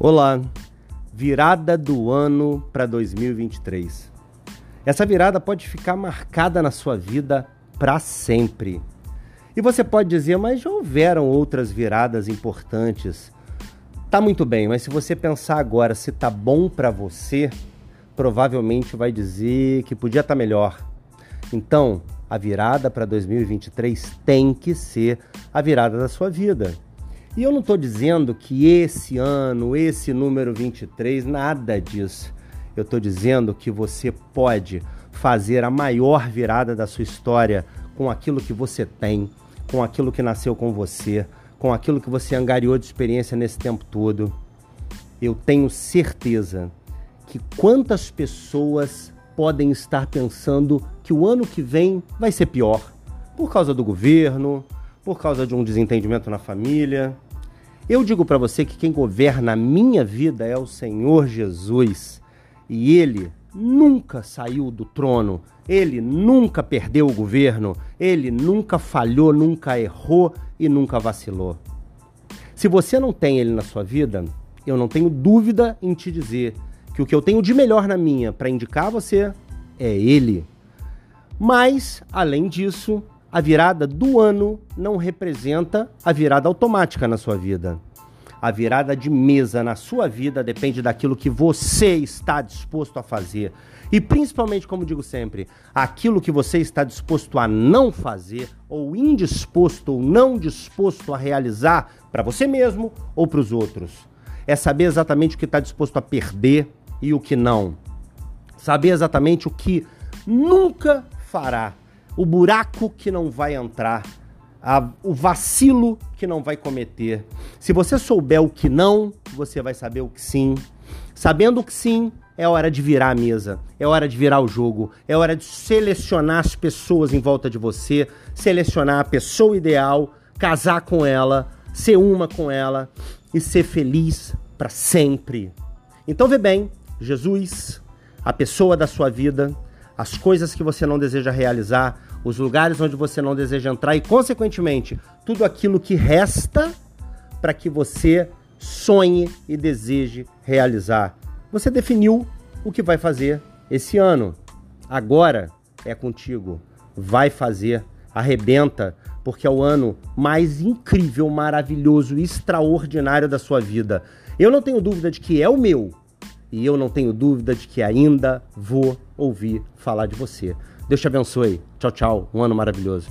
Olá, virada do ano para 2023. Essa virada pode ficar marcada na sua vida para sempre. E você pode dizer, mas já houveram outras viradas importantes. Tá muito bem, mas se você pensar agora se tá bom para você, provavelmente vai dizer que podia estar tá melhor. Então, a virada para 2023 tem que ser a virada da sua vida. E eu não estou dizendo que esse ano, esse número 23, nada disso. Eu estou dizendo que você pode fazer a maior virada da sua história com aquilo que você tem, com aquilo que nasceu com você, com aquilo que você angariou de experiência nesse tempo todo. Eu tenho certeza que quantas pessoas podem estar pensando que o ano que vem vai ser pior por causa do governo, por causa de um desentendimento na família, eu digo para você que quem governa a minha vida é o Senhor Jesus. E ele nunca saiu do trono, ele nunca perdeu o governo, ele nunca falhou, nunca errou e nunca vacilou. Se você não tem ele na sua vida, eu não tenho dúvida em te dizer que o que eu tenho de melhor na minha para indicar a você é ele. Mas, além disso, a virada do ano não representa a virada automática na sua vida. A virada de mesa na sua vida depende daquilo que você está disposto a fazer. E principalmente, como digo sempre, aquilo que você está disposto a não fazer, ou indisposto ou não disposto a realizar para você mesmo ou para os outros. É saber exatamente o que está disposto a perder e o que não. Saber exatamente o que nunca fará o buraco que não vai entrar, a, o vacilo que não vai cometer. Se você souber o que não, você vai saber o que sim. Sabendo o que sim, é hora de virar a mesa, é hora de virar o jogo, é hora de selecionar as pessoas em volta de você, selecionar a pessoa ideal, casar com ela, ser uma com ela e ser feliz para sempre. Então vê bem, Jesus, a pessoa da sua vida, as coisas que você não deseja realizar, os lugares onde você não deseja entrar e, consequentemente, tudo aquilo que resta para que você sonhe e deseje realizar. Você definiu o que vai fazer esse ano. Agora é contigo. Vai fazer, arrebenta, porque é o ano mais incrível, maravilhoso, extraordinário da sua vida. Eu não tenho dúvida de que é o meu. E eu não tenho dúvida de que ainda vou ouvir falar de você. Deus te abençoe. Tchau, tchau. Um ano maravilhoso.